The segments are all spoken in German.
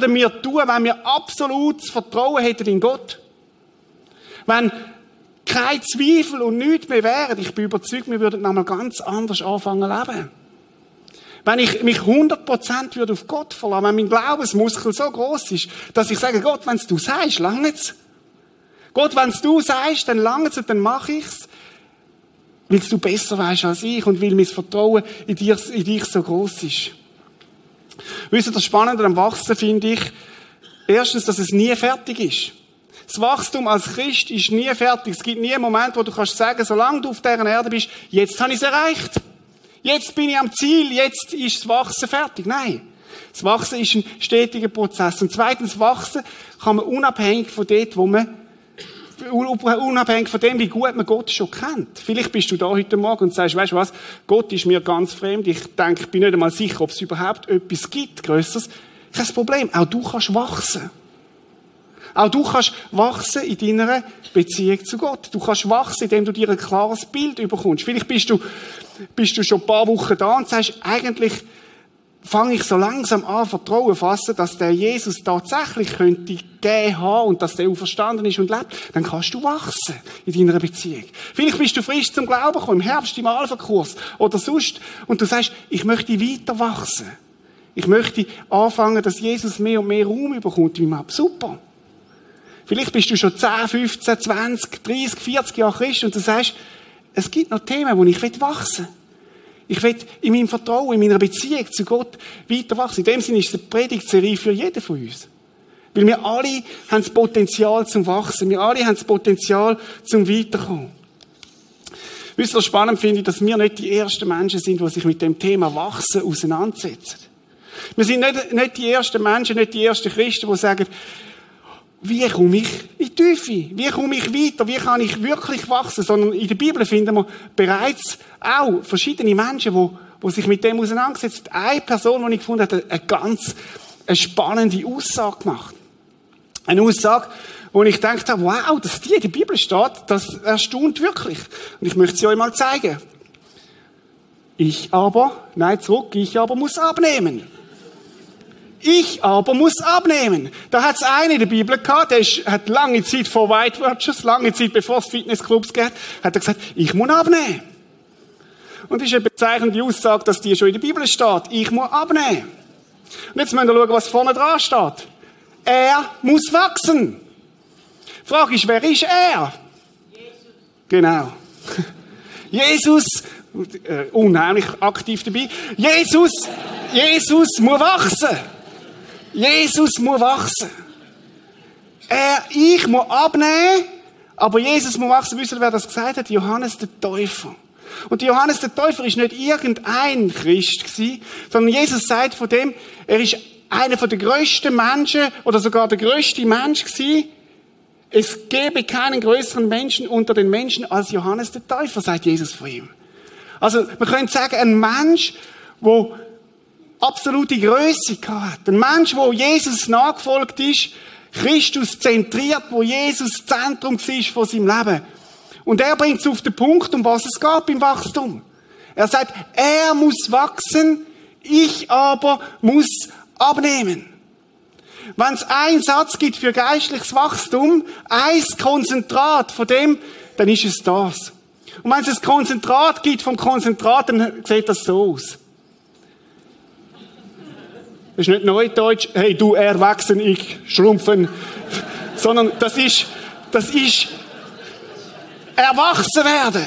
würden wir tun, wenn wir absolutes Vertrauen hätten in Gott? Wenn kein Zweifel und nichts mehr wären, ich bin überzeugt, wir würden nochmal ganz anders anfangen zu leben. Wenn ich mich 100% würde auf Gott verlassen, wenn mein Glaubensmuskel so groß ist, dass ich sage, Gott, wenn du sagst, langt's. Gott, wenn du sagst, dann langt's und dann mache ich's. Weil du besser weißt als ich und weil mein Vertrauen in, dir, in dich so groß ist. Wisst ihr, das Spannende am Wachsen finde ich, erstens, dass es nie fertig ist. Das Wachstum als Christ ist nie fertig. Es gibt nie einen Moment, wo du kannst sagen, solange du auf dieser Erde bist, jetzt habe ich es erreicht. Jetzt bin ich am Ziel, jetzt ist das Wachsen fertig. Nein. Das Wachsen ist ein stetiger Prozess. Und zweitens, Wachsen kann man unabhängig von dort, wo man unabhängig von dem, wie gut man Gott schon kennt. Vielleicht bist du da heute Morgen und sagst, weißt du was, Gott ist mir ganz fremd. Ich denke, ich bin nicht einmal sicher, ob es überhaupt etwas gibt, Größeres. Kein Problem. Auch du kannst wachsen. Auch du kannst wachsen in deiner Beziehung zu Gott. Du kannst wachsen, indem du dir ein klares Bild überkommst. Vielleicht bist du, bist du schon ein paar Wochen da und sagst, eigentlich fange ich so langsam an, Vertrauen fassen, dass der Jesus tatsächlich könnte gehen haben und dass der auferstanden ist und lebt. Dann kannst du wachsen in deiner Beziehung. Vielleicht bist du frisch zum Glauben gekommen, im Herbst im Alpha-Kurs oder sonst, und du sagst, ich möchte weiter wachsen. Ich möchte anfangen, dass Jesus mehr und mehr Raum überkommt in meinem Leben. Super. Vielleicht bist du schon 10, 15, 20, 30, 40 Jahre Christ und du sagst, es gibt noch Themen, wo ich wachsen will. Ich will in meinem Vertrauen, in meiner Beziehung zu Gott weiter wachsen. In dem Sinne ist es eine Predigtserie für jeden von uns. Weil wir alle haben das Potenzial zum Wachsen. Wir alle haben das Potenzial zum Weiterkommen. Wisst ihr, spannend finde ich, dass wir nicht die ersten Menschen sind, die sich mit dem Thema Wachsen auseinandersetzen. Wir sind nicht, nicht die ersten Menschen, nicht die ersten Christen, die sagen, wie komme ich in die Tiefe? Wie komme ich weiter? Wie kann ich wirklich wachsen? Sondern in der Bibel finden wir bereits auch verschiedene Menschen, die, die sich mit dem auseinandersetzen. Eine Person, die ich gefunden habe, hat eine ganz eine spannende Aussage gemacht. Eine Aussage, wo ich gedacht habe, wow, dass die in der Bibel steht, das erstaunt wirklich. Und ich möchte sie euch mal zeigen. Ich aber, nein, zurück, ich aber muss abnehmen. Ich aber muss abnehmen. Da hat es einen in der Bibel gehabt, der ist, hat lange Zeit vor White Watchers, lange Zeit bevor es Fitnessclubs gab, hat er gesagt, ich muss abnehmen. Und das ist eine bezeichnende Aussage, dass die schon in der Bibel steht. Ich muss abnehmen. Und jetzt müssen wir schauen, was vorne dran steht. Er muss wachsen. Die Frage ist, wer ist er? Jesus. Genau. Jesus, äh, unheimlich aktiv dabei. Jesus, Jesus muss wachsen. Jesus muss wachsen. Er, ich muss abnehmen, aber Jesus muss wachsen. Wisst ihr, wer das gesagt hat? Johannes der Täufer. Und Johannes der Täufer ist nicht irgendein Christ gewesen, sondern Jesus sagt von dem, er ist einer der größten Menschen oder sogar der größte Mensch gewesen. Es gäbe keinen größeren Menschen unter den Menschen als Johannes der Täufer, sagt Jesus von ihm. Also, man könnte sagen, ein Mensch, wo absolute Größe hat. Ein Mensch, wo Jesus nachgefolgt ist, Christus zentriert, wo Jesus Zentrum war von seinem Leben. Und er bringt es auf den Punkt, um was es geht beim Wachstum. Er sagt, er muss wachsen, ich aber muss abnehmen. Wenn es einen Satz gibt für geistliches Wachstum, ein Konzentrat von dem, dann ist es das. Und wenn es ein Konzentrat gibt vom Konzentrat, dann sieht das so aus. Das ist nicht Neudeutsch, hey, du erwachsen, ich schrumpfen. Sondern das ist, das ist erwachsen werden.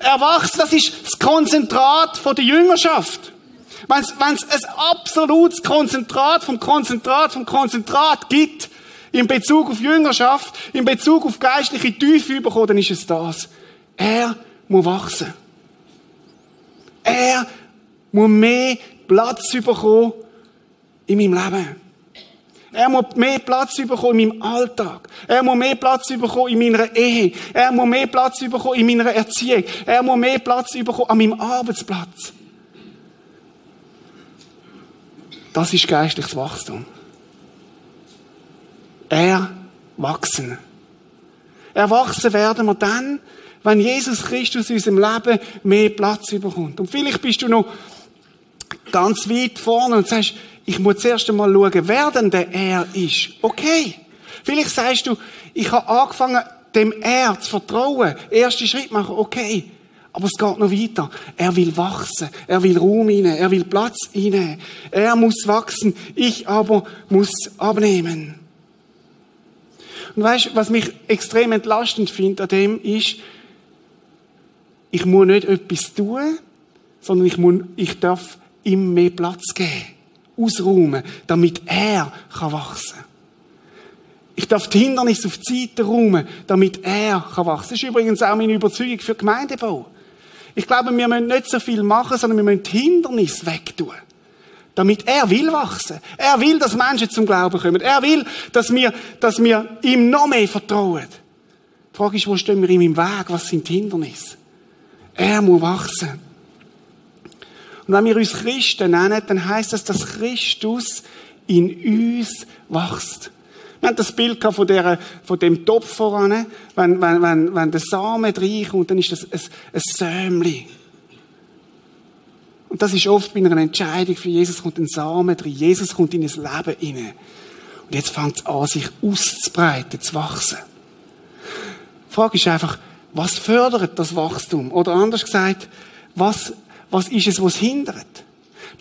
Erwachsen, das ist das Konzentrat von der Jüngerschaft. Wenn es ein absolutes Konzentrat vom Konzentrat vom Konzentrat gibt, in Bezug auf Jüngerschaft, in Bezug auf geistliche Tiefe bekommen, dann ist es das. Er muss wachsen. Er muss mehr Platz bekommen in meinem Leben. Er muss mehr Platz bekommen in meinem Alltag. Er muss mehr Platz bekommen in meiner Ehe. Er muss mehr Platz bekommen in meiner Erziehung. Er muss mehr Platz bekommen an meinem Arbeitsplatz. Das ist geistliches Wachstum. Er wachsen. Erwachsen werden wir dann, wenn Jesus Christus in unserem Leben mehr Platz überkommt. Und vielleicht bist du noch ganz weit vorne und sagst, ich muss zuerst einmal schauen, wer denn der Er ist. Okay. Vielleicht sagst du, ich habe angefangen, dem Er zu vertrauen. Erste Schritt machen, okay. Aber es geht noch weiter. Er will wachsen. Er will Raum inne. Er will Platz inne. Er muss wachsen. Ich aber muss abnehmen. Und weißt, was mich extrem entlastend findet an dem ist, ich muss nicht etwas tun, sondern ich, muss, ich darf ihm mehr Platz geben, ausräumen, damit er kann wachsen Ich darf die Hindernisse auf die Seite räumen, damit er kann wachsen Das ist übrigens auch meine Überzeugung für Gemeindebau. Ich glaube, wir müssen nicht so viel machen, sondern wir müssen die Hindernisse wegtun. Damit er will wachsen. Er will, dass Menschen zum Glauben kommen. Er will, dass wir, dass wir ihm noch mehr vertrauen. Die Frage ist, wo stehen wir ihm im Weg? Was sind die Hindernisse? Er muss wachsen. Und wenn wir uns Christen nennen, dann heißt das, dass Christus in uns wächst. Wir haben das Bild von, der, von dem Topf voran, wenn, wenn, wenn, wenn der Samen reinkommt, dann ist das ein, ein Sämli. Und das ist oft bei einer Entscheidung für Jesus kommt ein Samen drin. Jesus kommt in das Leben hinein. Und jetzt fängt es an, sich auszubreiten, zu wachsen. Die Frage ist einfach, was fördert das Wachstum? Oder anders gesagt, was, was ist es, was hindert?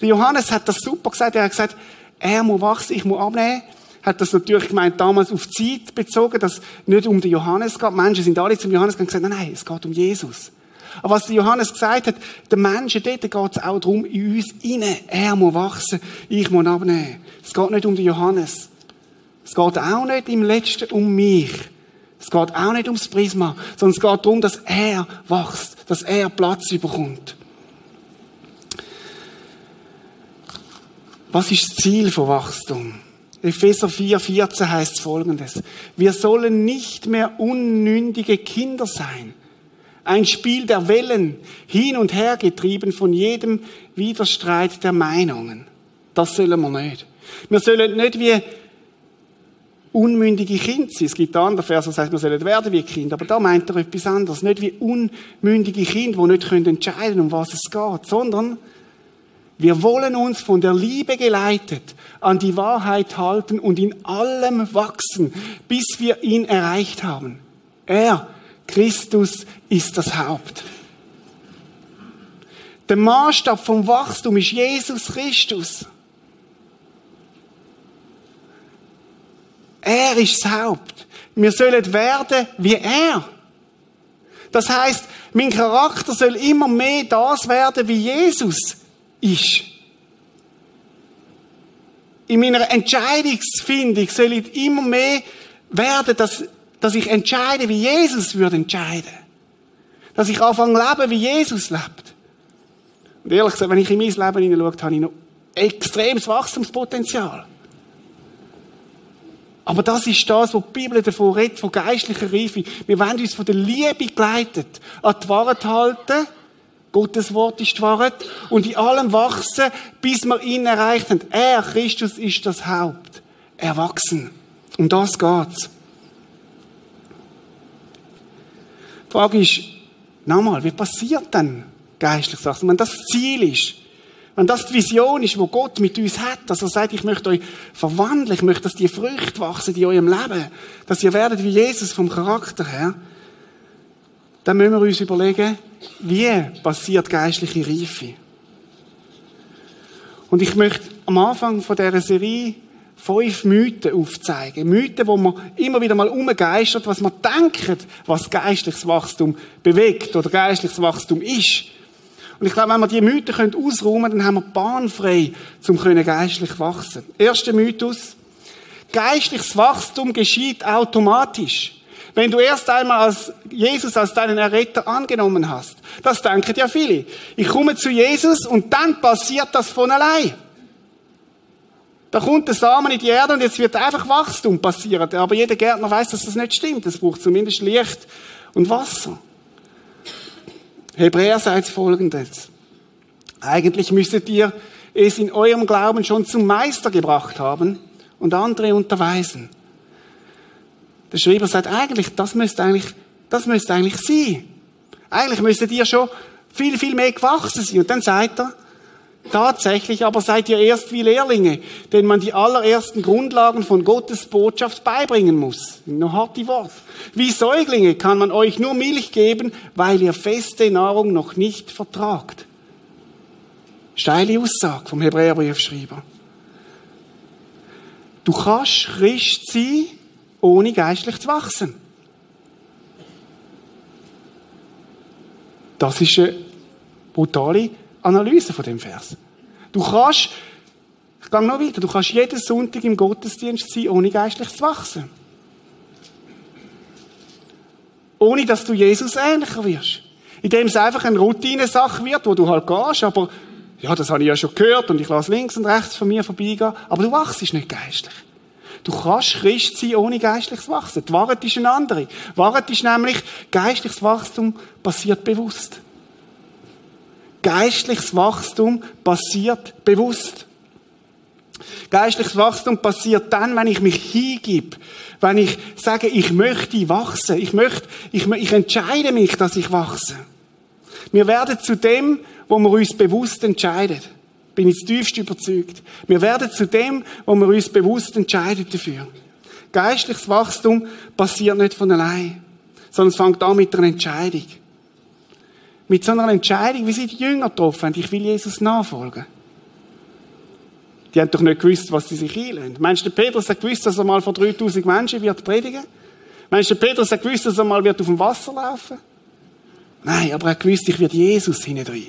Der Johannes hat das super gesagt. Er hat gesagt, er muss wachsen, ich muss abnehmen. Hat das natürlich gemeint, damals auf Zeit bezogen, dass nicht um den Johannes geht. Die Menschen sind alle zum Johannes gegangen und gesagt, nein, nein, es geht um Jesus. Aber was der Johannes gesagt hat, den Menschen dort geht es auch darum, in uns inne. Er muss wachsen, ich muss abnehmen. Es geht nicht um den Johannes. Es geht auch nicht im Letzten um mich. Es geht auch nicht ums Prisma, sondern es geht darum, dass er wächst, dass er Platz überkommt. Was ist das Ziel von Wachstum? Epheser 4, 14 heißt folgendes. Wir sollen nicht mehr unnündige Kinder sein. Ein Spiel der Wellen, hin und her getrieben von jedem Widerstreit der Meinungen. Das sollen wir nicht. Wir sollen nicht wie unmündige Kinder sein. Es gibt andere Vers, das heißt, wir sollen werden wie Kinder. Aber da meint er etwas anderes. Nicht wie unmündige Kinder, die nicht entscheiden können, um was es geht, sondern wir wollen uns von der Liebe geleitet an die Wahrheit halten und in allem wachsen, bis wir ihn erreicht haben. Er, Christus, ist das Haupt. Der Maßstab vom Wachstum ist Jesus Christus. Er ist das Haupt. Wir sollen werden wie er. Das heißt, mein Charakter soll immer mehr das werden, wie Jesus ist. In meiner Entscheidungsfindung soll ich immer mehr werden, dass, dass ich entscheide, wie Jesus würde entscheiden. Dass ich anfange leben, wie Jesus lebt. Und ehrlich gesagt, wenn ich in mein Leben hineinschaue, habe ich noch extremes Wachstumspotenzial. Aber das ist das, was die Bibel davon redet, von geistlicher Reife. Wir wollen uns von der Liebe geleitet an die Wahrheit halten. Gottes Wort ist die. Und in allem wachsen, bis wir ihn erreicht haben. Er, Christus, ist das Haupt. Erwachsen. Um das geht's. Die Frage ist, nochmal, wie passiert denn geistliches Wachstum? Wenn das Ziel ist, wenn das die Vision ist, wo Gott mit uns hat, dass er sagt, ich möchte euch verwandeln, ich möchte, dass die Früchte wachsen in eurem Leben, dass ihr werdet wie Jesus vom Charakter her, dann müssen wir uns überlegen, wie passiert geistliche Reife? Und ich möchte am Anfang von dieser Serie fünf Mythen aufzeigen. Mythen, wo man immer wieder mal umgeistert, was man denkt, was geistliches Wachstum bewegt oder geistliches Wachstum ist. Und ich glaube, wenn wir diese Mythen ausräumen können, dann haben wir Bahn frei, um geistlich wachsen. Erster Mythos. Geistliches Wachstum geschieht automatisch. Wenn du erst einmal als Jesus als deinen Erretter angenommen hast. Das denken ja viele. Ich komme zu Jesus und dann passiert das von allein. Da kommt der Samen in die Erde und jetzt wird einfach Wachstum passieren. Aber jeder Gärtner weiß, dass das nicht stimmt. Es braucht zumindest Licht und Wasser. Hebräer sagt folgendes. Eigentlich müsstet ihr es in eurem Glauben schon zum Meister gebracht haben und andere unterweisen. Der Schreiber sagt eigentlich, das müsste eigentlich, das müsste eigentlich sein. Eigentlich müsstet ihr schon viel, viel mehr gewachsen sein. Und dann sagt er, Tatsächlich aber seid ihr erst wie Lehrlinge, denen man die allerersten Grundlagen von Gottes Botschaft beibringen muss. Noch harte Wort. Wie Säuglinge kann man euch nur Milch geben, weil ihr feste Nahrung noch nicht vertragt. Steile Aussage vom Hebräerbriefschreiber. Du kannst Christ sein, ohne geistlich zu wachsen. Das ist eine brutale Analyse von dem Vers. Du kannst, ich gehe noch weiter, du kannst jeden Sonntag im Gottesdienst sein, ohne geistlich zu wachsen. Ohne, dass du Jesus ähnlicher wirst. Indem es einfach eine Routinesache wird, wo du halt gehst, aber, ja, das habe ich ja schon gehört und ich lasse links und rechts von mir vorbeigehen, aber du wachst nicht geistlich. Du kannst Christ sein, ohne geistliches Wachsen. Die Wahrheit ist eine andere. Die Wahrheit ist nämlich, geistliches Wachstum passiert bewusst. Geistliches Wachstum passiert bewusst. Geistliches Wachstum passiert dann, wenn ich mich hingib, wenn ich sage, ich möchte wachsen, ich möchte, ich, ich entscheide mich, dass ich wachse. Wir werden zu dem, wo wir uns bewusst entscheiden. Bin ich tiefst überzeugt. Wir werden zu dem, wo wir uns bewusst entscheiden dafür. Geistliches Wachstum passiert nicht von allein, sondern es fängt an mit einer Entscheidung. Mit so einer Entscheidung, wie sie die Jünger getroffen haben, ich will Jesus nachfolgen. Die haben doch nicht gewusst, was sie sich einlösen. Meinst du, Petrus hat gewusst, dass er mal vor 3000 Menschen wird predigen? Meinst du, Petrus hat gewusst, dass er mal wird auf dem Wasser laufen? Nein, aber er hat gewusst, ich werde Jesus hinein.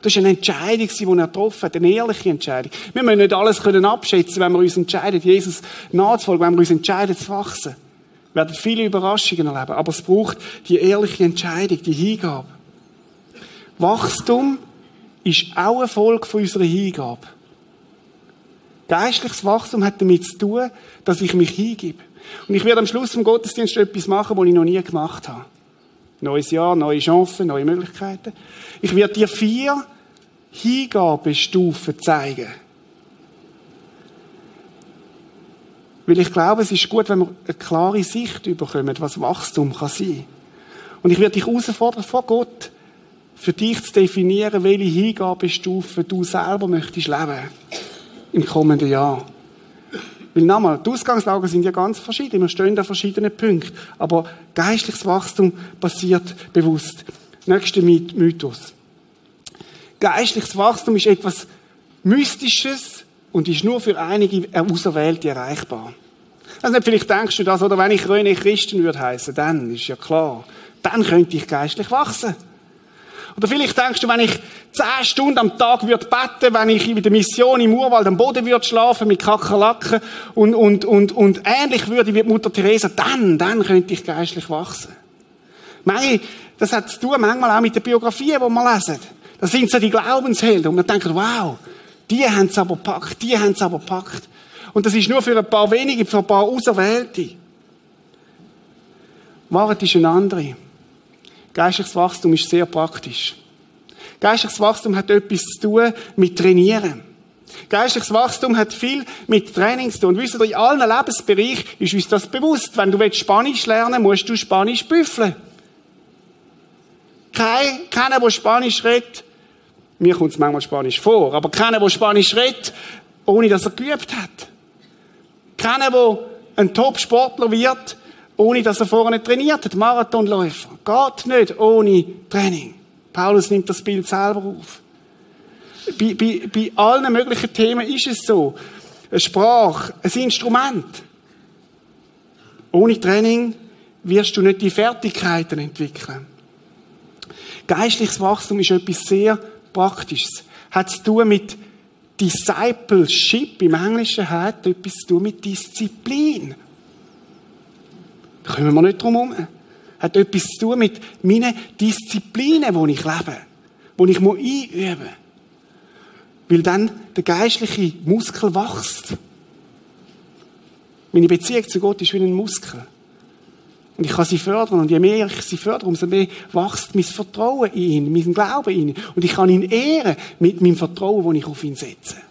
Das ist eine Entscheidung, die er getroffen hat, eine ehrliche Entscheidung. Wir müssen nicht alles können abschätzen, wenn wir uns entscheiden, Jesus nachzufolgen, wenn wir uns entscheiden, zu wachsen. Wir werden viele Überraschungen erleben, aber es braucht die ehrliche Entscheidung, die Hingabe. Wachstum ist auch eine Folge unserer Hingabe. Geistliches Wachstum hat damit zu tun, dass ich mich hingebe. Und ich werde am Schluss vom Gottesdienst etwas machen, was ich noch nie gemacht habe. Neues Jahr, neue Chancen, neue Möglichkeiten. Ich werde dir vier Hingabestufen zeigen. Weil ich glaube, es ist gut, wenn wir eine klare Sicht bekommen, was Wachstum kann sein. Und ich werde dich herausfordern vor Gott, für dich zu definieren, welche Hingabestufe du selber möchtest leben im kommenden Jahr. Weil nochmal, die Ausgangslagen sind ja ganz verschieden. Wir stehen an verschiedenen Punkten. Aber geistliches Wachstum passiert bewusst. Nächster Mythos. Geistliches Wachstum ist etwas Mystisches und ist nur für einige Auserwählte erreichbar. Also vielleicht denkst du das, oder wenn ich René Christen würde heißen, dann ist ja klar, dann könnte ich geistlich wachsen. Oder vielleicht denkst du, wenn ich zehn Stunden am Tag würde beten, wenn ich in der Mission im Urwald am Boden würde schlafen mit Kakerlaken und, und, und, und ähnlich würde wie Mutter Teresa, dann, dann könnte ich geistlich wachsen. Manchmal, das hat zu tun manchmal auch mit den Biografien, die wir lesen. Das sind so die Glaubenshelden und man denkt, wow, die haben es aber packt, die haben es aber packt. Und das ist nur für ein paar wenige, für ein paar Auserwählte. Wahrheit ist eine andere. Geistliches Wachstum ist sehr praktisch. Geistliches Wachstum hat etwas zu tun mit Trainieren. Geistliches Wachstum hat viel mit Training zu tun. Und wisst ihr, in allen Lebensbereichen ist uns das bewusst. Wenn du Spanisch lernen willst, musst du Spanisch büffeln. Kein, keiner, der Spanisch redet, mir kommt es manchmal Spanisch vor, aber keiner, der Spanisch redet, ohne dass er geübt hat. Keiner, der ein Top-Sportler wird, ohne dass er vorher trainiert hat. Marathonläufer. Geht nicht ohne Training. Paulus nimmt das Bild selber auf. Bei, bei, bei allen möglichen Themen ist es so. Eine Sprache, ein Instrument. Ohne Training wirst du nicht die Fertigkeiten entwickeln. Geistliches Wachstum ist etwas sehr Praktisches. Hat zu tun mit Discipleship im Englischen hat etwas zu tun mit Disziplin kommen wir nicht drum herum. Hat etwas zu tun mit meinen Disziplinen, die ich lebe. Die ich einüben muss. Weil dann der geistliche Muskel wächst. Meine Beziehung zu Gott ist wie ein Muskel. Und ich kann sie fördern. Und je mehr ich sie fördere, umso mehr wächst mein Vertrauen in ihn, mein Glauben in ihn. Und ich kann ihn ehren mit meinem Vertrauen, das ich auf ihn setze.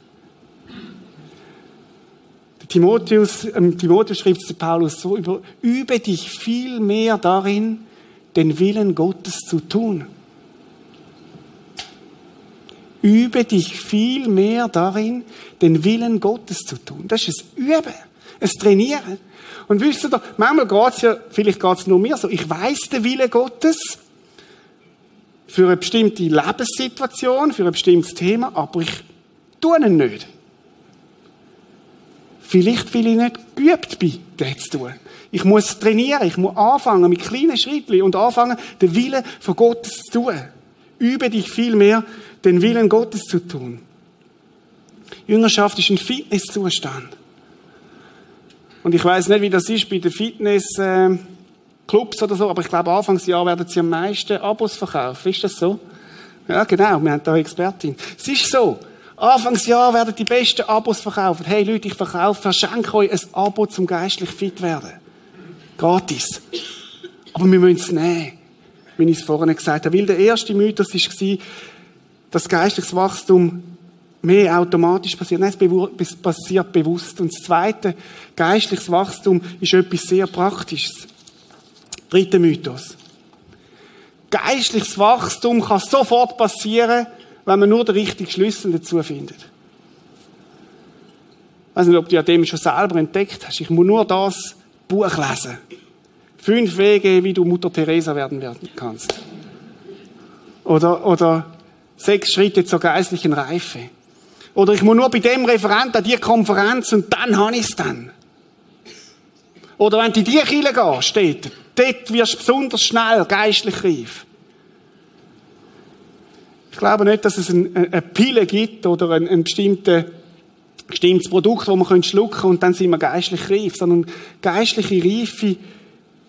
Timotheus, ähm, Timotheus schreibt es Paulus so über, übe dich viel mehr darin, den Willen Gottes zu tun. Übe dich viel mehr darin, den Willen Gottes zu tun. Das ist ein Üben, ein Trainieren. Und wisst ihr, manchmal geht's ja, vielleicht geht's nur mir so, ich weiß den Willen Gottes für eine bestimmte Lebenssituation, für ein bestimmtes Thema, aber ich tue ihn nicht. Vielleicht, weil ich nicht geübt bin, das zu tun. Ich muss trainieren, ich muss anfangen mit kleinen Schritten und anfangen, den Willen von Gottes zu tun. Übe dich viel mehr, den Willen Gottes zu tun. Jüngerschaft ist ein Fitnesszustand. Und ich weiß nicht, wie das ist bei den Fitnessclubs oder so, aber ich glaube, Anfangsjahr werden sie am meisten Abos verkaufen. Ist das so? Ja, genau, wir haben da eine Expertin. Es ist so. Anfangsjahr werden die besten Abos verkaufen. Hey Leute, ich verkaufe, verschenke euch ein Abo zum geistlich fit werden. Gratis. Aber wir müssen es nehmen. Wie ich es vorhin gesagt habe. Weil der erste Mythos war, dass geistliches Wachstum mehr automatisch passiert. Nein, es passiert bewusst. Und das zweite, geistliches Wachstum ist etwas sehr Praktisches. Dritter Mythos. Geistliches Wachstum kann sofort passieren, wenn man nur den richtigen Schlüssel dazu findet. Ich weiß nicht, ob du ja dem schon selber entdeckt hast. Ich muss nur das Buch lesen. Fünf Wege, wie du Mutter Teresa werden kannst. Oder, oder sechs Schritte zur geistlichen Reife. Oder ich muss nur bei dem Referent an die Konferenz und dann habe ich es dann. Oder wenn du in die Kirche gehst, steht, dort wirst du besonders schnell geistlich reif. Ich glaube nicht, dass es eine Pille gibt oder ein, ein bestimmtes, Produkt, das man schlucken kann und dann sind wir geistlich reif, sondern geistliche Reife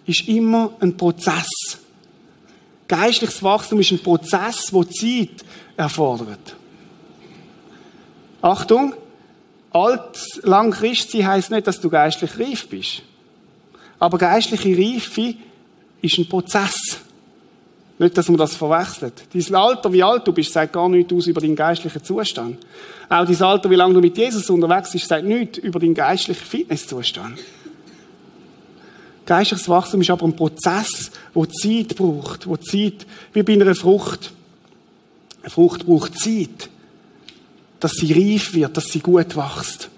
ist immer ein Prozess. Geistliches Wachstum ist ein Prozess, der Zeit erfordert. Achtung, alt, lang Christ sein heisst nicht, dass du geistlich reif bist. Aber geistliche Reife ist ein Prozess. Nicht, dass man das verwechselt. Dein Alter, wie alt du bist, sagt gar nichts aus über deinen geistlichen Zustand. Auch dein Alter, wie lange du mit Jesus unterwegs bist, sagt nichts über deinen geistlichen Fitnesszustand. Geistliches Wachstum ist aber ein Prozess, wo Zeit braucht, wo Zeit, wie bei einer Frucht. Eine Frucht braucht Zeit, dass sie reif wird, dass sie gut wächst.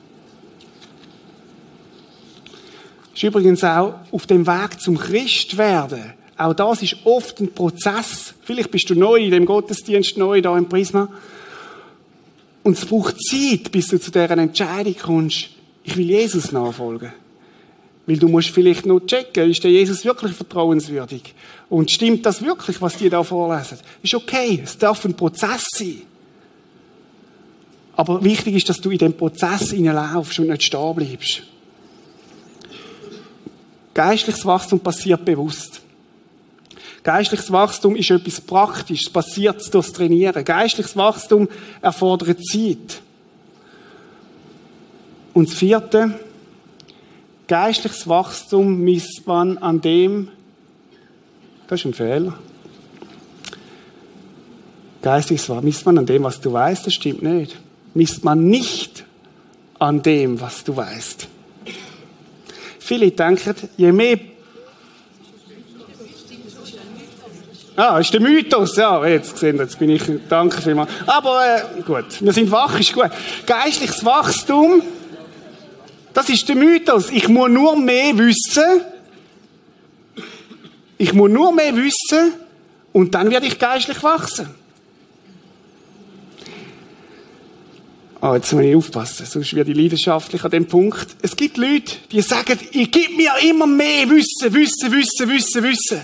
Ist übrigens auch auf dem Weg zum Christwerden auch das ist oft ein Prozess. Vielleicht bist du neu in dem Gottesdienst, neu da im Prisma. Und es braucht Zeit, bis du zu dieser Entscheidung kommst, ich will Jesus nachfolgen. Weil du musst vielleicht noch checken, ist der Jesus wirklich vertrauenswürdig? Und stimmt das wirklich, was die da vorlesen? Ist okay, es darf ein Prozess sein. Aber wichtig ist, dass du in dem Prozess hineinlaufst und nicht stehen bleibst. Geistliches Wachstum passiert bewusst. Geistliches Wachstum ist etwas Praktisches, passiert durchs Trainieren. Geistliches Wachstum erfordert Zeit. Und das vierte, geistliches Wachstum misst man an dem, das ist ein Fehler. Geistliches Wachstum misst man an dem, was du weißt, das stimmt nicht. Misst man nicht an dem, was du weißt. Viele denken, je mehr Ah, ist der Mythos. Ja, jetzt gesehen, jetzt bin ich, danke vielmals. Aber äh, gut, wir sind wach, ist gut. Geistliches Wachstum, das ist der Mythos. Ich muss nur mehr wissen. Ich muss nur mehr wissen und dann werde ich geistlich wachsen. Ah, oh, jetzt muss ich aufpassen, sonst werde ich leidenschaftlich an dem Punkt. Es gibt Leute, die sagen, ich gebe mir immer mehr Wissen, Wissen, Wissen, Wissen, Wissen.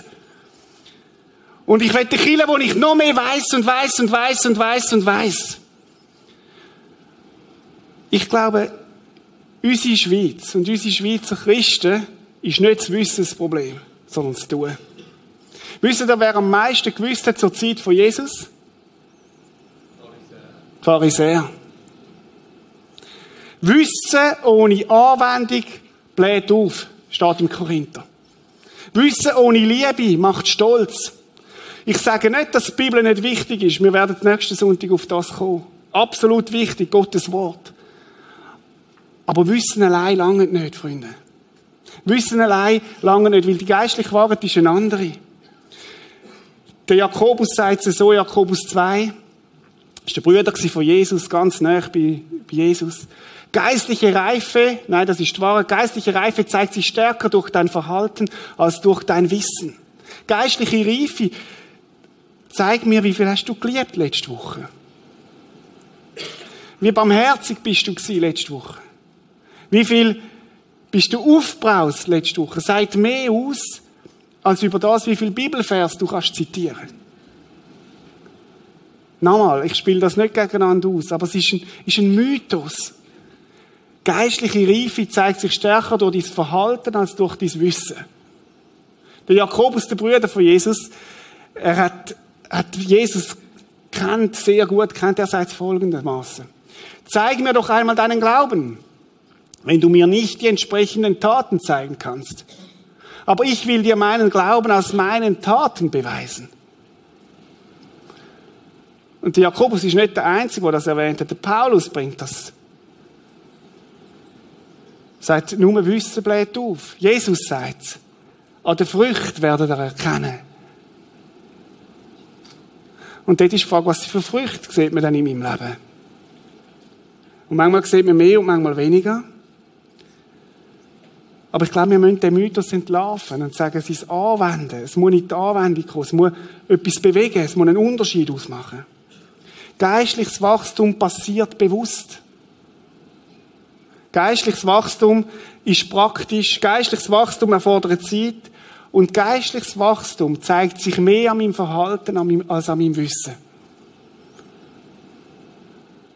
Und ich werde Kille, wo ich noch mehr weiß und weiß und weiß und weiß und weiß. Ich glaube, unsere Schweiz und unsere Schweizer Christen ist nicht das Wissensproblem, sondern das Tun. Wisst ihr, wer am meisten gewusst hat zur Zeit von Jesus? Pharisäer. Wissen ohne Anwendung bläht auf, steht im Korinther. Wissen ohne Liebe macht stolz. Ich sage nicht, dass die Bibel nicht wichtig ist. Wir werden nächsten Sonntag auf das kommen. Absolut wichtig, Gottes Wort. Aber Wissen allein lange nicht, Freunde. Wissen allein lange nicht, weil die geistliche Wahrheit ist eine andere. Der Jakobus sagt es so, Jakobus 2, das war der Bruder von Jesus, ganz nah bei, Jesus. Geistliche Reife, nein, das ist wahr, geistliche Reife zeigt sich stärker durch dein Verhalten als durch dein Wissen. Geistliche Reife, zeig mir, wie viel hast du geliebt letzte Woche? Wie barmherzig bist du letzte Woche? Wie viel bist du aufbraust letzte Woche? Sagt mehr aus, als über das, wie viel Bibelvers du kannst zitieren. Nochmal, ich spiele das nicht gegeneinander aus, aber es ist ein, ist ein Mythos. Geistliche Reife zeigt sich stärker durch dein Verhalten als durch dein Wissen. Der Jakobus, der Bruder von Jesus, er hat, hat Jesus kennt, sehr gut kennt, er sagt folgendermaßen. Zeig mir doch einmal deinen Glauben, wenn du mir nicht die entsprechenden Taten zeigen kannst. Aber ich will dir meinen Glauben aus meinen Taten beweisen. Und der Jakobus ist nicht der Einzige, der das erwähnt hat. Der Paulus bringt das. Sagt, nur Wissen bläht auf. Jesus sagt An der Frucht werden ihr erkennen. Und dort ist die Frage, was für Früchte sieht man dann in meinem Leben? Und manchmal sieht man mehr und manchmal weniger. Aber ich glaube, wir müssen den Mythos entlarven und sagen, es ist Anwenden. Es muss nicht die Anwendung kommen. Es muss etwas bewegen. Es muss einen Unterschied ausmachen. Geistliches Wachstum passiert bewusst. Geistliches Wachstum ist praktisch. Geistliches Wachstum erfordert Zeit. Und geistliches Wachstum zeigt sich mehr an meinem Verhalten als an meinem Wissen.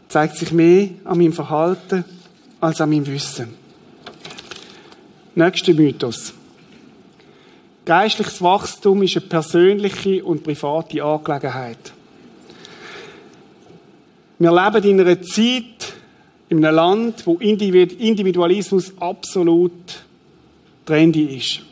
Zeigt sich mehr an meinem Verhalten als an meinem Wissen. Nächster Mythos. Geistliches Wachstum ist eine persönliche und private Angelegenheit. Wir leben in einer Zeit, in einem Land, wo Individualismus absolut trendy ist.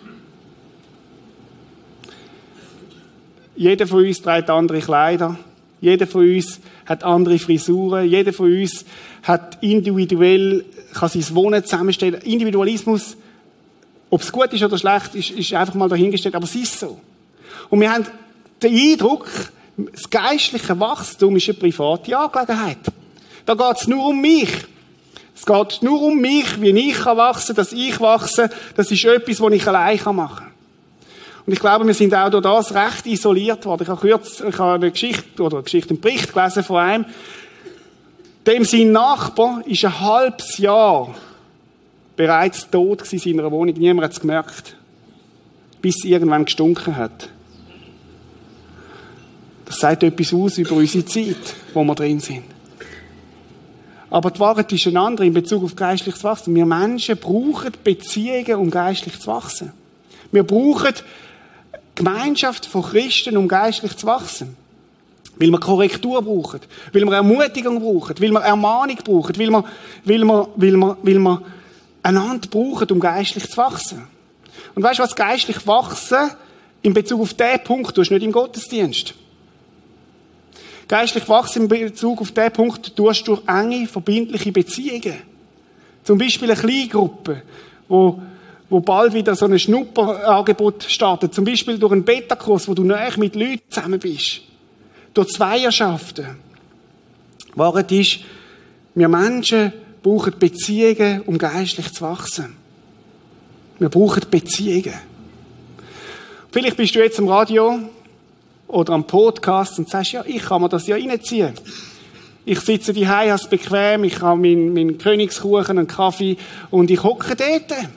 Jeder von uns trägt andere Kleider. Jeder von uns hat andere Frisuren. Jeder von uns hat individuell, kann sein Wohnen zusammenstellen. Individualismus ob es gut ist oder schlecht, ist, ist einfach mal dahingestellt, aber es ist so. Und wir haben den Eindruck, das geistliche Wachstum ist eine private Angelegenheit. Da geht es nur um mich. Es geht nur um mich, wie ich wachsen kann dass ich wachse. Das ist etwas, was ich allein machen kann. Und ich glaube, wir sind auch durch das recht isoliert worden. Ich habe kurz, ich habe eine Geschichte, oder eine Geschichte, einen Bericht gelesen von einem, dem sein Nachbar ist ein halbes Jahr bereits tot in seiner Wohnung. Niemand hat es gemerkt. Bis irgendwann gestunken hat. Das sagt etwas aus über unsere Zeit, wo wir drin sind. Aber die Wahrheit ist eine andere in Bezug auf geistliches Wachstum. Wir Menschen brauchen Beziehungen, um geistlich zu wachsen. Wir brauchen Gemeinschaft von Christen, um geistlich zu wachsen. Weil wir Korrektur brauchen, weil wir Ermutigung brauchen, weil wir Ermahnung brauchen, weil wir, weil wir, weil wir, weil wir einander brauchen, um geistlich zu wachsen. Und weißt du was? Geistlich wachsen in Bezug auf diesen Punkt tust du nicht im Gottesdienst. Geistlich wachsen in Bezug auf diesen Punkt tust du durch enge, verbindliche Beziehungen. Zum Beispiel eine Kleingruppe, wo, wo bald wieder so ein Schnupperangebot startet. Zum Beispiel durch einen Beta-Kurs, wo du näher mit Leuten zusammen bist. Durch Zweierschaften. Wahrheit ist, wir Menschen brauchen Beziehungen, um geistlich zu wachsen. Wir brauchen Beziehungen. Vielleicht bist du jetzt am Radio oder am Podcast und sagst, ja, ich kann mir das ja reinziehen. Ich sitze die habe es bequem, ich habe meinen, meinen Königskuchen, einen Kaffee und ich hocke dort.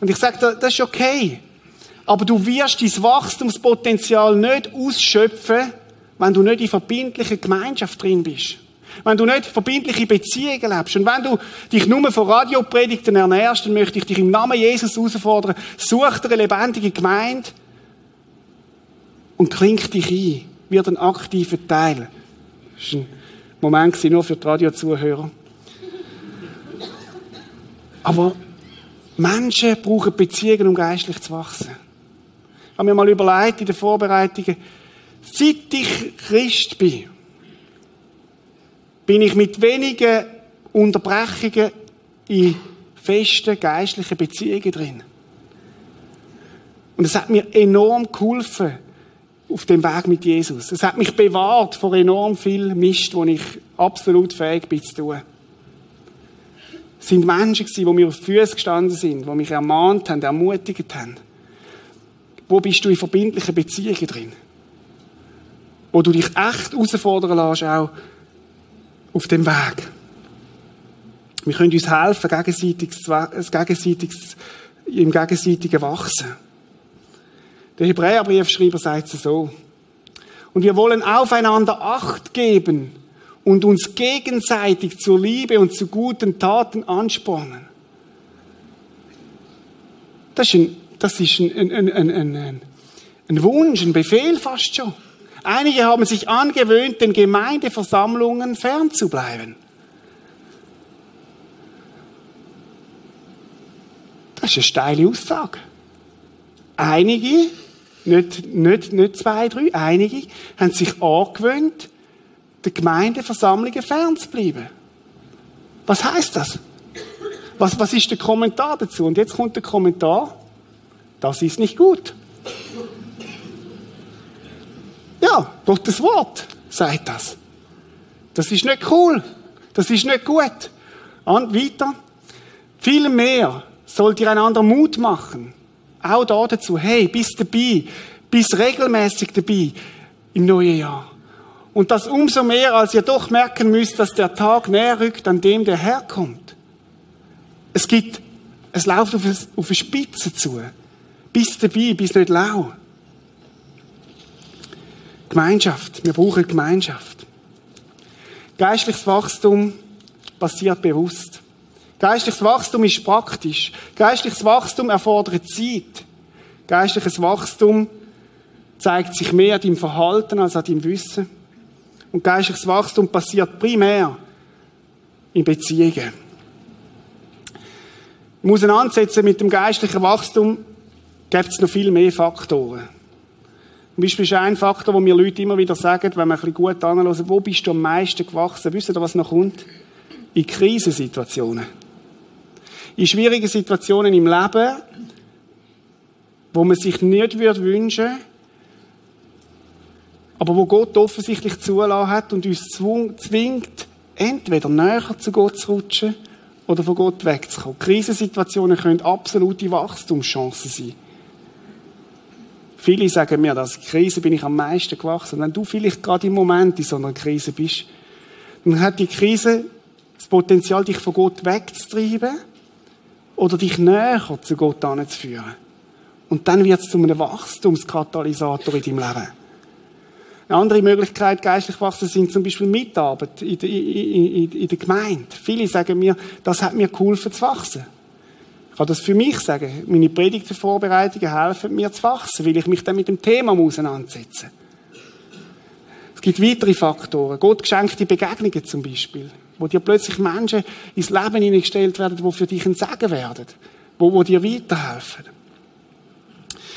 Und ich sage, das ist okay. Aber du wirst dein Wachstumspotenzial nicht ausschöpfen, wenn du nicht in verbindlicher Gemeinschaft drin bist wenn du nicht verbindliche Beziehungen lebst und wenn du dich nur von Radiopredigten ernährst, dann möchte ich dich im Namen Jesus herausfordern, such dir eine lebendige Gemeinde und kling dich ein, wird ein aktiver Teil. Das war ein Moment nur für die Radiozuhörer. Aber Menschen brauchen Beziehungen, um geistlich zu wachsen. Ich habe mir mal überlegt in den Vorbereitungen, seit ich Christ bin, bin ich mit wenigen Unterbrechungen in festen geistlichen Beziehungen drin. Und es hat mir enorm geholfen auf dem Weg mit Jesus. Es hat mich bewahrt vor enorm viel Mist, wo ich absolut fähig bin zu tun. Sind Menschen gewesen, die mir auf Füße gestanden sind, die mich ermahnt haben, ermutigt haben. Wo bist du in verbindlichen Beziehungen drin? Wo du dich echt herausfordern lässt, auch auf dem Weg. Wir können uns helfen, gegenseitiges, gegenseitiges, im gegenseitigen Wachsen. Der Hebräerbriefschreiber sagt es so. Und wir wollen aufeinander Acht geben und uns gegenseitig zur Liebe und zu guten Taten anspornen. Das ist ein, das ist ein, ein, ein, ein, ein Wunsch, ein Befehl fast schon. Einige haben sich angewöhnt, den Gemeindeversammlungen fernzubleiben. Das ist eine steile Aussage. Einige nicht, nicht, nicht zwei, drei. Einige haben sich angewöhnt, der Gemeindeversammlungen fernzubleiben. Was heißt das? Was, was ist der Kommentar dazu? Und jetzt kommt der Kommentar, das ist nicht gut. Ja, Gottes Wort sagt das. Das ist nicht cool. Das ist nicht gut. Und weiter. Viel mehr sollt ihr einander Mut machen auch da dazu, hey, bist dabei, bist regelmäßig dabei im neuen Jahr. Und das umso mehr, als ihr doch merken müsst, dass der Tag näher rückt, an dem der Herr kommt. Es gibt, es läuft auf, auf eine Spitze zu. Bist dabei, bist nicht lau. Gemeinschaft. Wir brauchen Gemeinschaft. Geistliches Wachstum passiert bewusst. Geistliches Wachstum ist praktisch. Geistliches Wachstum erfordert Zeit. Geistliches Wachstum zeigt sich mehr an deinem Verhalten als an deinem Wissen. Und geistliches Wachstum passiert primär in Beziehungen. Im Auseinandersetzen mit dem geistlichen Wachstum gibt es noch viel mehr Faktoren. Zum Beispiel ist ein Faktor, wo mir Leute immer wieder sagen, wenn man ein bisschen gut anhören, wo bist du am meisten gewachsen? Wisst ihr, was noch kommt? In Krisensituationen in schwierigen Situationen im Leben, wo man sich nicht würde wünschen, aber wo Gott offensichtlich zulassen hat und uns zwingt, entweder näher zu Gott zu rutschen oder von Gott wegzukommen. Krisensituationen können absolute Wachstumschancen sein. Viele sagen mir, dass Krise bin ich am meisten gewachsen. Wenn du vielleicht gerade im Moment in so einer Krise bist, dann hat die Krise das Potenzial, dich von Gott wegzutreiben oder dich näher zu Gott anzuführen. Und dann wird es zu einem Wachstumskatalysator in deinem Leben. Eine andere Möglichkeit, geistlich wachsen, sind zum Beispiel Mitarbeit in der, in, in der Gemeinde. Viele sagen mir, das hat mir geholfen zu wachsen. Ich kann das für mich sagen. Meine Predigtenvorbereitungen helfen mir zu wachsen, weil ich mich dann mit dem Thema auseinandersetze. Es gibt weitere Faktoren. Gott geschenkte Begegnungen zum Beispiel wo dir plötzlich Menschen ins Leben hineingestellt werden, die für dich ein Segen werden, wo, wo dir weiterhelfen.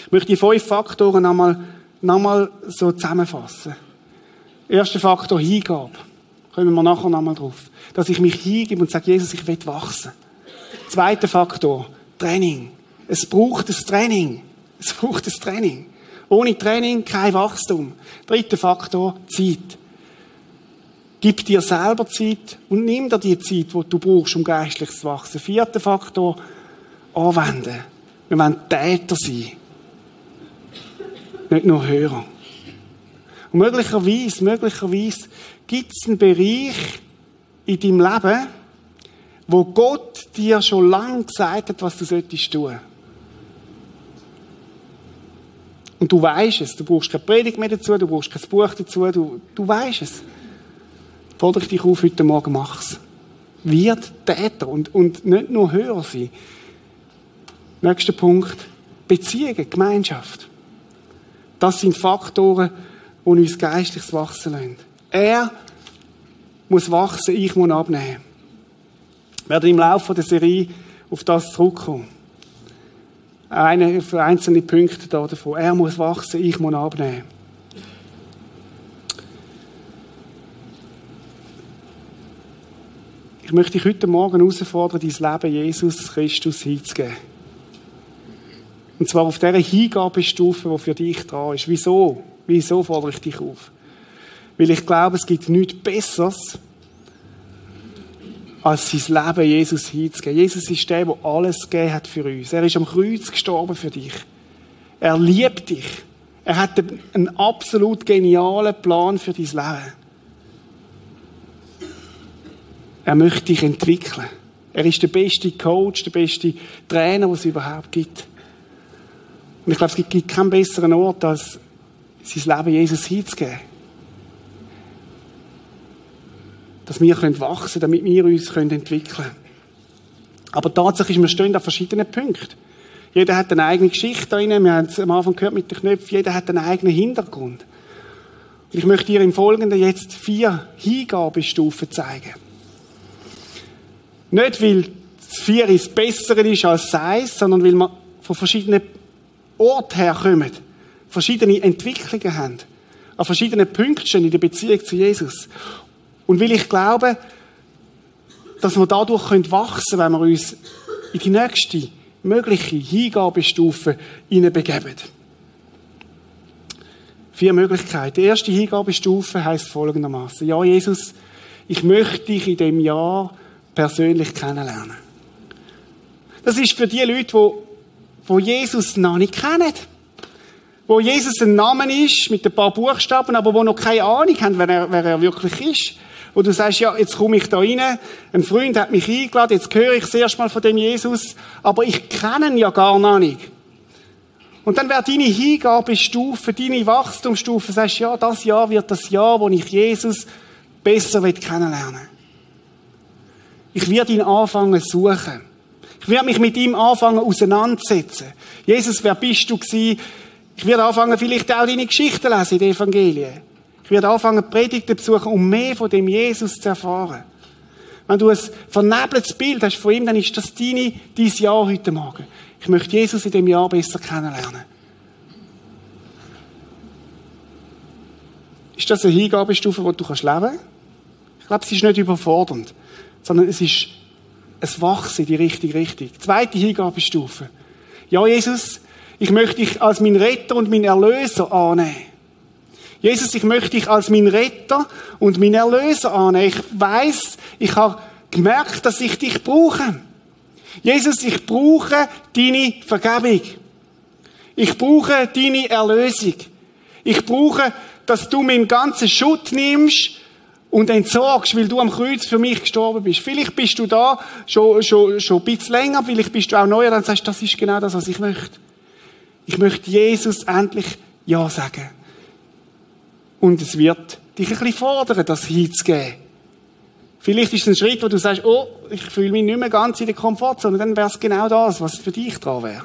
Ich möchte die fünf Faktoren nochmal, nochmal so zusammenfassen. Erster Faktor, Hingabe. Kommen wir nachher nochmal drauf. Dass ich mich hingebe und sage, Jesus, ich will wachsen. Zweiter Faktor, Training. Es braucht das Training. Es braucht das Training. Ohne Training kein Wachstum. Dritter Faktor, Zeit. Gib dir selber Zeit und nimm dir die Zeit, die du brauchst, um geistlich zu wachsen. Vierter Faktor, anwenden. Wir wollen Täter sein. Nicht nur Hörer. Und möglicherweise, möglicherweise gibt es einen Bereich in deinem Leben, wo Gott dir schon lange gesagt hat, was du solltest tun. Und du weißt es. Du brauchst keine Predigt mehr dazu, du brauchst kein Buch dazu, du, du weißt es fordere ich dich auf, heute Morgen mach's. Wird Täter und, und nicht nur Hörer sein. Nächster Punkt. Beziehungen, Gemeinschaft. Das sind Faktoren, die uns geistliches Wachsen lassen. Er muss wachsen, ich muss abnehmen. Wir werden im Laufe der Serie auf das zurückkommen. Eine, einzelne Punkte davon. Er muss wachsen, ich muss abnehmen. Ich Ich möchte dich heute Morgen herausfordern, dein Leben Jesus Christus hinzugeben. Und zwar auf dieser Hingabestufe, die für dich dran ist. Wieso? Wieso fordere ich dich auf? Weil ich glaube, es gibt nichts Besseres, als sein Leben Jesus hinzugeben. Jesus ist der, der alles gegeben hat für uns. Er ist am Kreuz gestorben für dich. Er liebt dich. Er hat einen absolut genialen Plan für dein Leben. Er möchte dich entwickeln. Er ist der beste Coach, der beste Trainer, was es überhaupt gibt. Und ich glaube, es gibt keinen besseren Ort, als sein Leben Jesus hinzugeben. Dass wir wachsen können, damit wir uns entwickeln können. Aber tatsächlich ist, wir stehen an verschiedenen Punkten. Jeder hat eine eigene Geschichte da drin. Wir haben es am Anfang gehört mit den Knöpfen. Jeder hat einen eigenen Hintergrund. Und ich möchte dir im Folgenden jetzt vier Hingabestufen zeigen. Nicht, weil das Vier das Bessere ist als das sondern weil wir von verschiedenen Orten herkommen, verschiedene Entwicklungen haben, an verschiedenen Punkten in der Beziehung zu Jesus. Und weil ich glaube, dass wir dadurch wachsen können, wenn wir uns in die nächste mögliche Hingabestufe hineinbegeben. Vier Möglichkeiten. Die erste Hingabestufe heißt folgendermaßen: Ja, Jesus, ich möchte dich in dem Jahr persönlich kennenlernen. Das ist für die Leute, wo, wo Jesus noch nicht kennen. Wo Jesus ein Name ist, mit ein paar Buchstaben, aber wo noch keine Ahnung haben, wer er, wer er wirklich ist. Wo du sagst, ja, jetzt komme ich da rein, ein Freund hat mich eingeladen, jetzt höre ich das erste Mal von dem Jesus, aber ich kenne ihn ja gar noch nicht. Und dann wäre deine Hingabestufe, deine Wachstumsstufe, sagst, ja, das Jahr wird das Jahr, wo ich Jesus besser kennenlernen will. Ich werde ihn anfangen suchen. Ich werde mich mit ihm anfangen auseinandersetzen. Jesus, wer bist du gewesen? Ich werde anfangen, vielleicht auch deine Geschichten lesen in den Evangelien. Ich werde anfangen, Predigten besuchen, um mehr von dem Jesus zu erfahren. Wenn du ein vernebeltes Bild hast von ihm, dann ist das deine, dein Jahr heute Morgen. Ich möchte Jesus in dem Jahr besser kennenlernen. Ist das eine Hingabestufe, die du leben kannst? Ich glaube, es ist nicht überfordernd sondern es ist ein Wachsen in die richtige Richtung. Zweite Hingabestufe. Ja, Jesus, ich möchte dich als mein Retter und mein Erlöser annehmen. Jesus, ich möchte dich als mein Retter und mein Erlöser annehmen. Ich weiß, ich habe gemerkt, dass ich dich brauche. Jesus, ich brauche deine Vergebung. Ich brauche deine Erlösung. Ich brauche, dass du meinen ganzen Schutt nimmst und entsorgst, weil du am Kreuz für mich gestorben bist. Vielleicht bist du da schon, schon, schon ein bisschen länger, vielleicht bist du auch neuer, dann sagst du, das ist genau das, was ich möchte. Ich möchte Jesus endlich Ja sagen. Und es wird dich ein bisschen fordern, das hinzugeben. Vielleicht ist es ein Schritt, wo du sagst, oh, ich fühle mich nicht mehr ganz in der Komfortzone, dann wäre es genau das, was für dich dran wäre.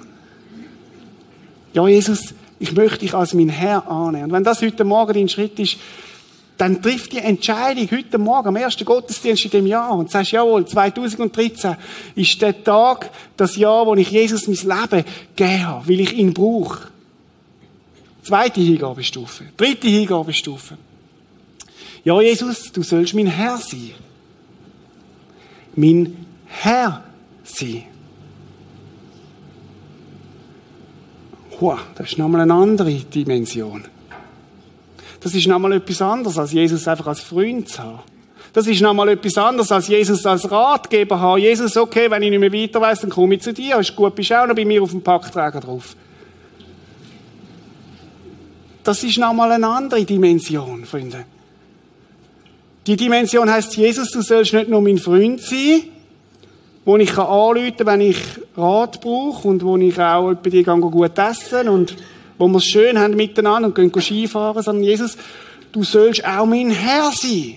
Ja, Jesus, ich möchte dich als mein Herr annehmen. Und wenn das heute Morgen dein Schritt ist, dann trifft die Entscheidung heute Morgen am ersten Gottesdienst in dem Jahr und sagst, jawohl, 2013 ist der Tag, das Jahr, wo ich Jesus mein Leben gegeben habe, weil ich ihn brauche. Zweite Hingabestufe. Dritte Hingabestufe. Ja, Jesus, du sollst mein Herr sein. Mein Herr sein. Wow, das ist nochmal eine andere Dimension. Das ist nochmal etwas anderes, als Jesus einfach als Freund zu haben. Das ist nochmal etwas anderes, als Jesus als Ratgeber haben. Jesus, okay, wenn ich nicht mehr weiter weiß, dann komme ich zu dir. Ist gut, bist auch noch bei mir auf dem Packträger drauf. Das ist nochmal eine andere Dimension, Freunde. Die Dimension heißt, Jesus, du sollst nicht nur mein Freund sein, wo ich anrufen kann, wenn ich Rat brauche und wo ich auch bei dir gut essen und wo wir es schön haben miteinander und gehen Skifahren, sondern Jesus, du sollst auch mein Herr sein.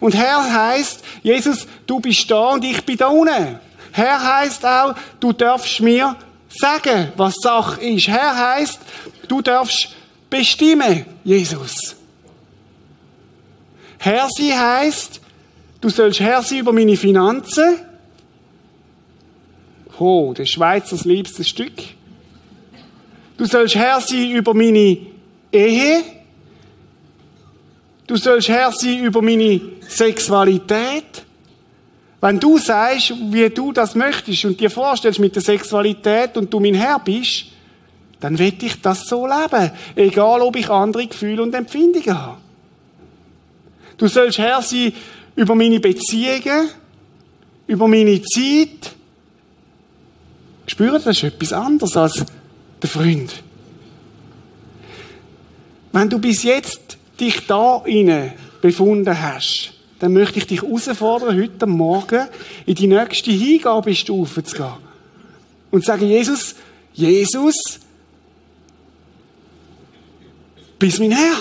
Und Herr heißt, Jesus, du bist da und ich bin da unten. Herr heißt auch, du darfst mir sagen, was Sache ist. Herr heißt, du darfst bestimmen, Jesus. Herr sein heißt, du sollst Herr sein über meine Finanzen. Oh, der Schweizers liebstes Stück. Du sollst Herr sein über meine Ehe. Du sollst Herr sein über meine Sexualität. Wenn du sagst, wie du das möchtest und dir vorstellst mit der Sexualität und du mein Herr bist, dann will ich das so leben. Egal, ob ich andere Gefühle und Empfindungen habe. Du sollst Herr sein über meine Beziehungen, über meine Zeit. Spüren, das ist etwas anderes als der Freund. Wenn du bis jetzt dich da inne befunden hast, dann möchte ich dich herausfordern, heute Morgen in die nächste Hingabestufe zu gehen. Und sagen, Jesus, Jesus, bist mein Herr.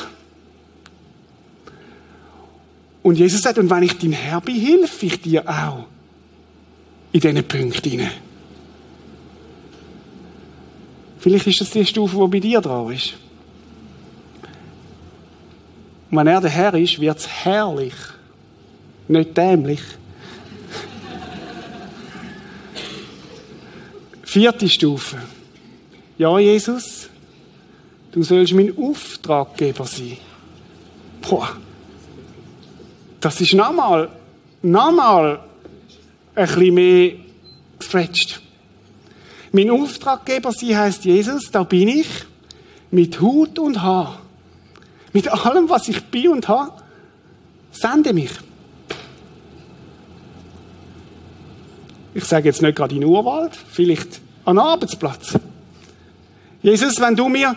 Und Jesus sagt, und wenn ich dein Herr bin, hilf ich dir auch in diesen Punkten. Vielleicht ist das die Stufe, die bei dir dran ist. Und wenn er der Herr ist, wird es herrlich, nicht dämlich. Vierte Stufe. Ja, Jesus, du sollst mein Auftraggeber sein. Boah. Das ist nochmal, nochmal ein bisschen mehr gestretched. Mein Auftraggeber sein heißt Jesus, da bin ich mit Hut und Haar. Mit allem, was ich bin und habe, sende mich. Ich sage jetzt nicht gerade in Urwald, vielleicht an den Arbeitsplatz. Jesus, wenn du mir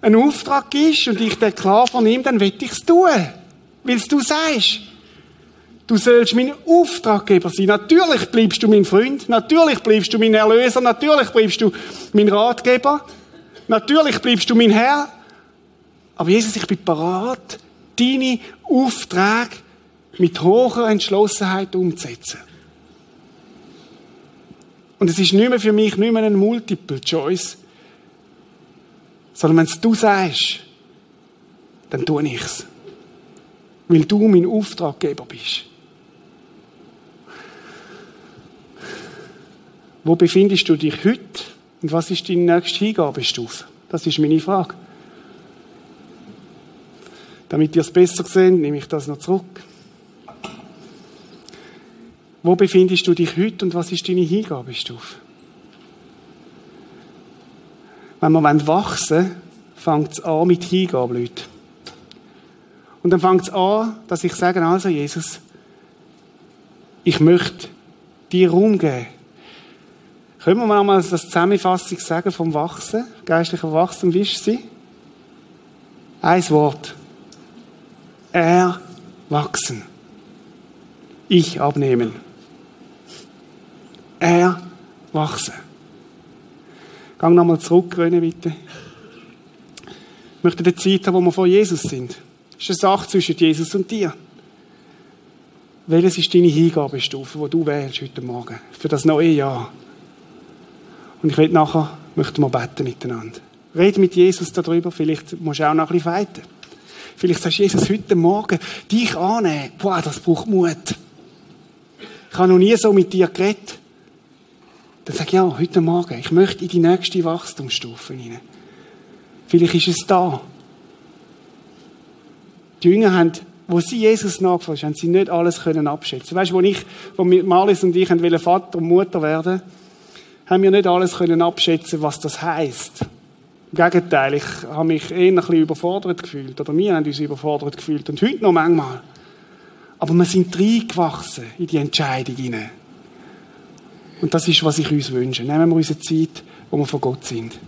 einen Auftrag gibst und ich den klar vernehme, dann will ich es tun. Weil du sagst. Du sollst mein Auftraggeber sein. Natürlich bleibst du mein Freund. Natürlich bleibst du mein Erlöser. Natürlich bleibst du mein Ratgeber. Natürlich bleibst du mein Herr. Aber Jesus, ich bin parat, deine Aufträge mit hoher Entschlossenheit umzusetzen. Und es ist nicht mehr für mich nicht mehr ein Multiple Choice, sondern wenn es du sagst, dann tue ich es. Weil du mein Auftraggeber bist. Wo befindest du dich heute? Und was ist deine nächste Hingabestufe? Das ist meine Frage. Damit ihr es besser seht, nehme ich das noch zurück. Wo befindest du dich heute und was ist deine Hingabestufe? Wenn wir wachsen fängt es an mit Hingabe, Leute. Und dann fängt es an, dass ich sage, also Jesus, ich möchte dir Raum. Können wir mal das Zusammenfassung sagen vom Wachsen, geistlicher Wachsen, wie ist sie? Ein Wort erwachsen. Ich abnehmen. Erwachsen. Gang nochmal zurück, René, bitte. Ich möchte die Zeit haben, wo wir vor Jesus sind. Das ist eine Sache zwischen Jesus und dir. Welches ist deine Hingabestufe, die du wählst heute Morgen für das neue Jahr? Und ich will nachher, möchten wir beten miteinander. Rede mit Jesus darüber, vielleicht musst du auch noch ein bisschen weiter. Vielleicht sagst du, Jesus, heute Morgen dich annehmen. Boah, das braucht Mut. Ich habe noch nie so mit dir geredet. Dann sag ich, ja, heute Morgen, ich möchte in die nächste Wachstumsstufe hinein. Vielleicht ist es da. Die Jünger haben, wo sie Jesus nachgefragt haben, sie nicht alles können abschätzen. Weißt du, wo ich, wo Marlis und ich wollen Vater und Mutter werden, haben wir nicht alles können abschätzen, was das heißt. Im Gegenteil, ich habe mich eher ein bisschen überfordert gefühlt. Oder wir haben uns überfordert gefühlt. Und heute noch manchmal. Aber wir sind reingewachsen in die Entscheidung hinein. Und das ist, was ich uns wünsche. Nehmen wir unsere Zeit, wo wir von Gott sind.